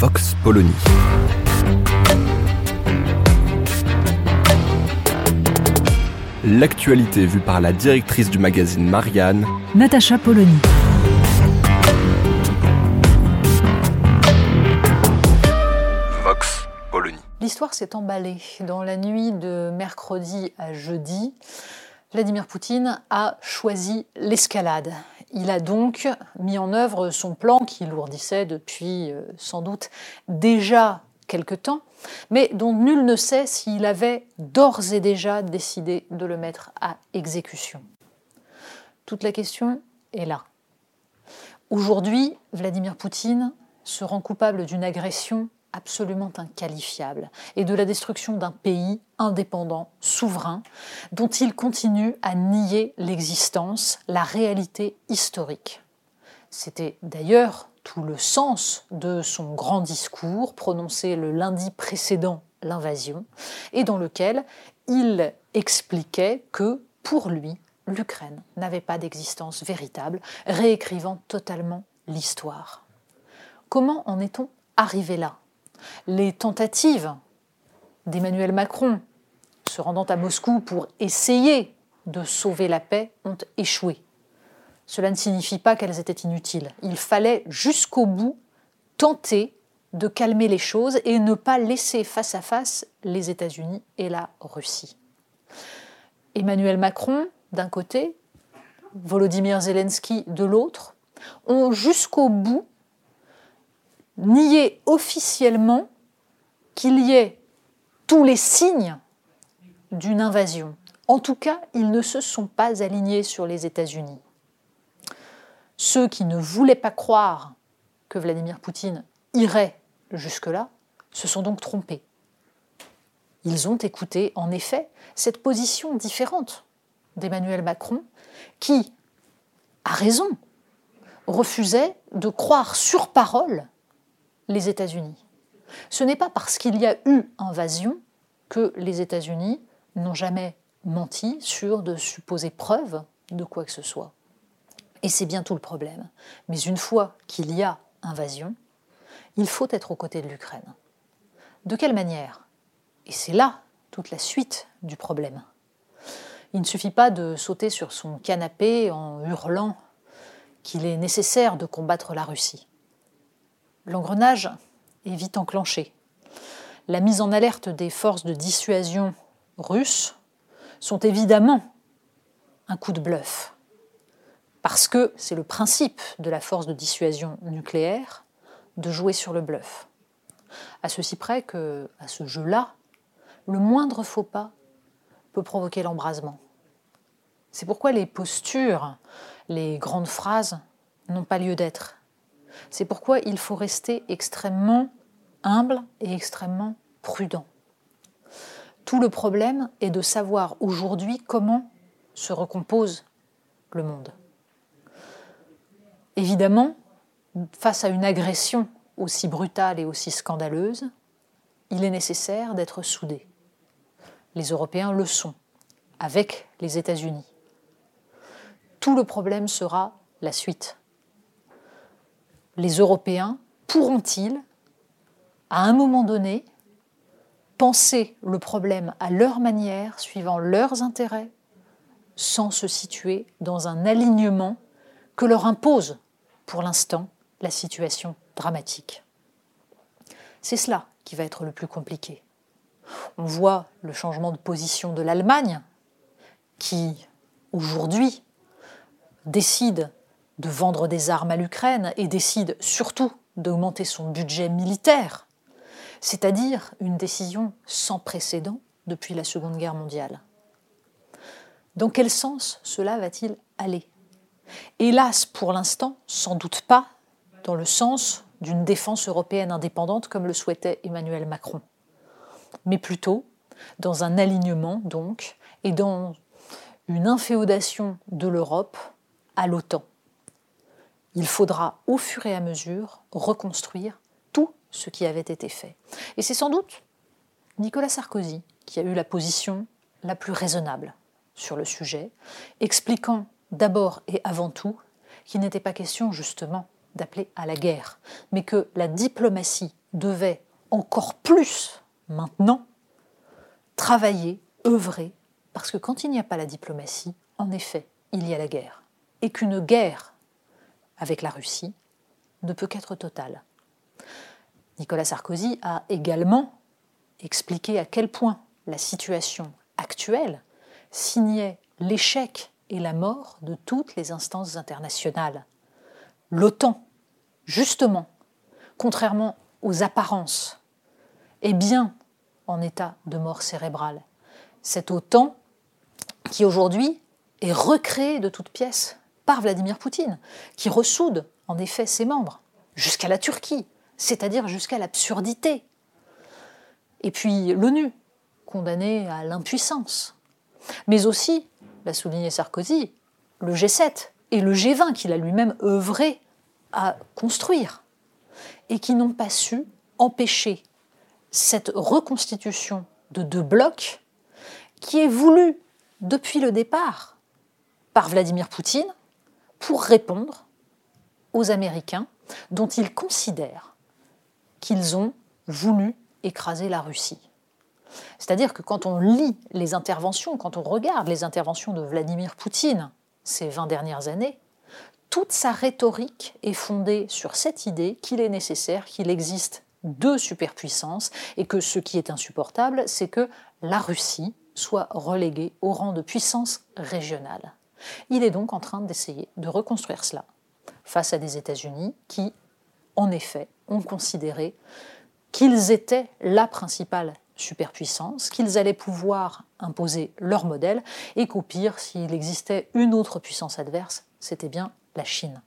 Vox Polony. L'actualité vue par la directrice du magazine Marianne, Natacha Polony. Vox Polony. L'histoire s'est emballée. Dans la nuit de mercredi à jeudi, Vladimir Poutine a choisi l'escalade. Il a donc mis en œuvre son plan qui lourdissait depuis euh, sans doute déjà quelque temps, mais dont nul ne sait s'il avait d'ores et déjà décidé de le mettre à exécution. Toute la question est là. Aujourd'hui, Vladimir Poutine se rend coupable d'une agression absolument inqualifiable et de la destruction d'un pays indépendant, souverain, dont il continue à nier l'existence, la réalité historique. C'était d'ailleurs tout le sens de son grand discours prononcé le lundi précédent l'invasion et dans lequel il expliquait que, pour lui, l'Ukraine n'avait pas d'existence véritable, réécrivant totalement l'histoire. Comment en est-on arrivé là? Les tentatives d'Emmanuel Macron se rendant à Moscou pour essayer de sauver la paix ont échoué. Cela ne signifie pas qu'elles étaient inutiles. Il fallait jusqu'au bout tenter de calmer les choses et ne pas laisser face à face les États-Unis et la Russie. Emmanuel Macron, d'un côté, Volodymyr Zelensky de l'autre, ont jusqu'au bout nié officiellement qu'il y ait tous les signes d'une invasion. En tout cas, ils ne se sont pas alignés sur les États-Unis. Ceux qui ne voulaient pas croire que Vladimir Poutine irait jusque-là se sont donc trompés. Ils ont écouté, en effet, cette position différente d'Emmanuel Macron, qui, à raison, refusait de croire sur parole les États-Unis. Ce n'est pas parce qu'il y a eu invasion que les États-Unis n'ont jamais menti sur de supposées preuves de quoi que ce soit. Et c'est bien tout le problème. Mais une fois qu'il y a invasion, il faut être aux côtés de l'Ukraine. De quelle manière? Et c'est là toute la suite du problème. Il ne suffit pas de sauter sur son canapé en hurlant qu'il est nécessaire de combattre la Russie. L'engrenage est vite enclenché. La mise en alerte des forces de dissuasion russes sont évidemment un coup de bluff. Parce que c'est le principe de la force de dissuasion nucléaire de jouer sur le bluff. À ceci près que, à ce jeu-là, le moindre faux pas peut provoquer l'embrasement. C'est pourquoi les postures, les grandes phrases n'ont pas lieu d'être. C'est pourquoi il faut rester extrêmement humble et extrêmement prudent. Tout le problème est de savoir aujourd'hui comment se recompose le monde. Évidemment, face à une agression aussi brutale et aussi scandaleuse, il est nécessaire d'être soudé. Les Européens le sont, avec les États-Unis. Tout le problème sera la suite. Les Européens pourront-ils, à un moment donné, penser le problème à leur manière, suivant leurs intérêts, sans se situer dans un alignement que leur impose, pour l'instant, la situation dramatique? C'est cela qui va être le plus compliqué. On voit le changement de position de l'Allemagne, qui, aujourd'hui, décide de vendre des armes à l'Ukraine et décide surtout d'augmenter son budget militaire, c'est-à-dire une décision sans précédent depuis la Seconde Guerre mondiale. Dans quel sens cela va-t-il aller? Hélas, pour l'instant, sans doute pas dans le sens d'une défense européenne indépendante comme le souhaitait Emmanuel Macron, mais plutôt dans un alignement donc et dans une inféodation de l'Europe à l'OTAN. Il faudra au fur et à mesure reconstruire tout ce qui avait été fait. Et c'est sans doute Nicolas Sarkozy qui a eu la position la plus raisonnable sur le sujet, expliquant d'abord et avant tout qu'il n'était pas question justement d'appeler à la guerre, mais que la diplomatie devait encore plus maintenant travailler, œuvrer, parce que quand il n'y a pas la diplomatie, en effet, il y a la guerre. Et qu'une guerre avec la Russie ne peut qu'être totale. Nicolas Sarkozy a également expliqué à quel point la situation actuelle signait l'échec et la mort de toutes les instances internationales. L'OTAN, justement, contrairement aux apparences, est bien en état de mort cérébrale. Cette OTAN qui aujourd'hui est recréée de toutes pièces par Vladimir Poutine, qui ressoude en effet ses membres, jusqu'à la Turquie, c'est-à-dire jusqu'à l'absurdité. Et puis l'ONU, condamnée à l'impuissance. Mais aussi l'a souligné Sarkozy, le G7 et le G20 qu'il a lui-même œuvré à construire et qui n'ont pas su empêcher cette reconstitution de deux blocs qui est voulue depuis le départ par Vladimir Poutine pour répondre aux Américains dont il considère qu'ils ont voulu écraser la Russie. C'est-à-dire que quand on lit les interventions, quand on regarde les interventions de Vladimir Poutine ces 20 dernières années, toute sa rhétorique est fondée sur cette idée qu'il est nécessaire qu'il existe deux superpuissances et que ce qui est insupportable, c'est que la Russie soit reléguée au rang de puissance régionale. Il est donc en train d'essayer de reconstruire cela face à des États-Unis qui, en effet, ont considéré qu'ils étaient la principale superpuissance, qu'ils allaient pouvoir imposer leur modèle, et qu'au pire, s'il existait une autre puissance adverse, c'était bien la Chine.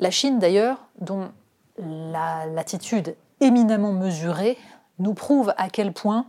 La Chine, d'ailleurs, dont l'attitude éminemment mesurée nous prouve à quel point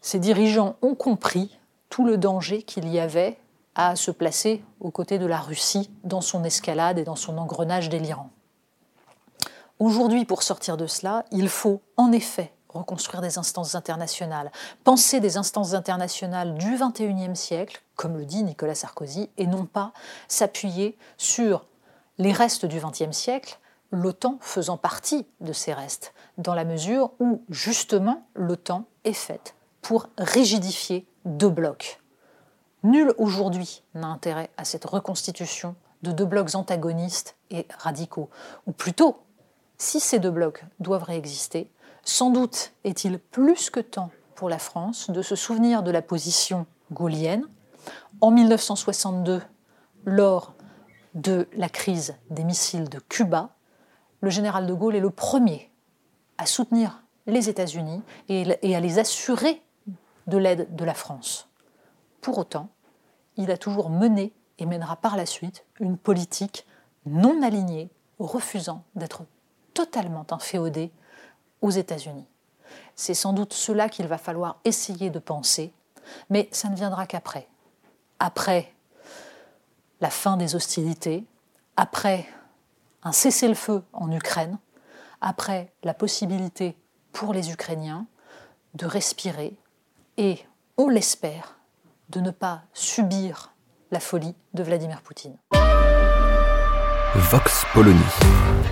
ces dirigeants ont compris tout le danger qu'il y avait à se placer aux côtés de la Russie dans son escalade et dans son engrenage délirant. Aujourd'hui, pour sortir de cela, il faut en effet reconstruire des instances internationales, penser des instances internationales du XXIe siècle, comme le dit Nicolas Sarkozy, et non pas s'appuyer sur les restes du XXe siècle, l'OTAN faisant partie de ces restes, dans la mesure où justement l'OTAN est faite pour rigidifier deux blocs. Nul aujourd'hui n'a intérêt à cette reconstitution de deux blocs antagonistes et radicaux, ou plutôt si ces deux blocs doivent réexister, sans doute est-il plus que temps pour la France de se souvenir de la position gaulienne. En 1962, lors de la crise des missiles de Cuba, le général de Gaulle est le premier à soutenir les États-Unis et à les assurer de l'aide de la France. Pour autant, il a toujours mené et mènera par la suite une politique non alignée, refusant d'être totalement inféodé aux États-Unis. C'est sans doute cela qu'il va falloir essayer de penser, mais ça ne viendra qu'après. Après la fin des hostilités, après un cessez-le-feu en Ukraine, après la possibilité pour les Ukrainiens de respirer et, on l'espère, de ne pas subir la folie de Vladimir Poutine. Vox Polony.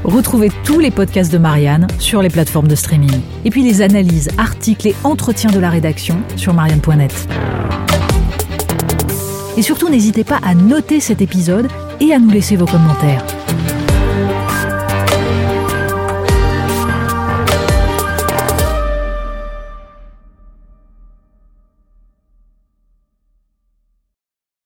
Retrouvez tous les podcasts de Marianne sur les plateformes de streaming. Et puis les analyses, articles et entretiens de la rédaction sur marianne.net. Et surtout, n'hésitez pas à noter cet épisode et à nous laisser vos commentaires.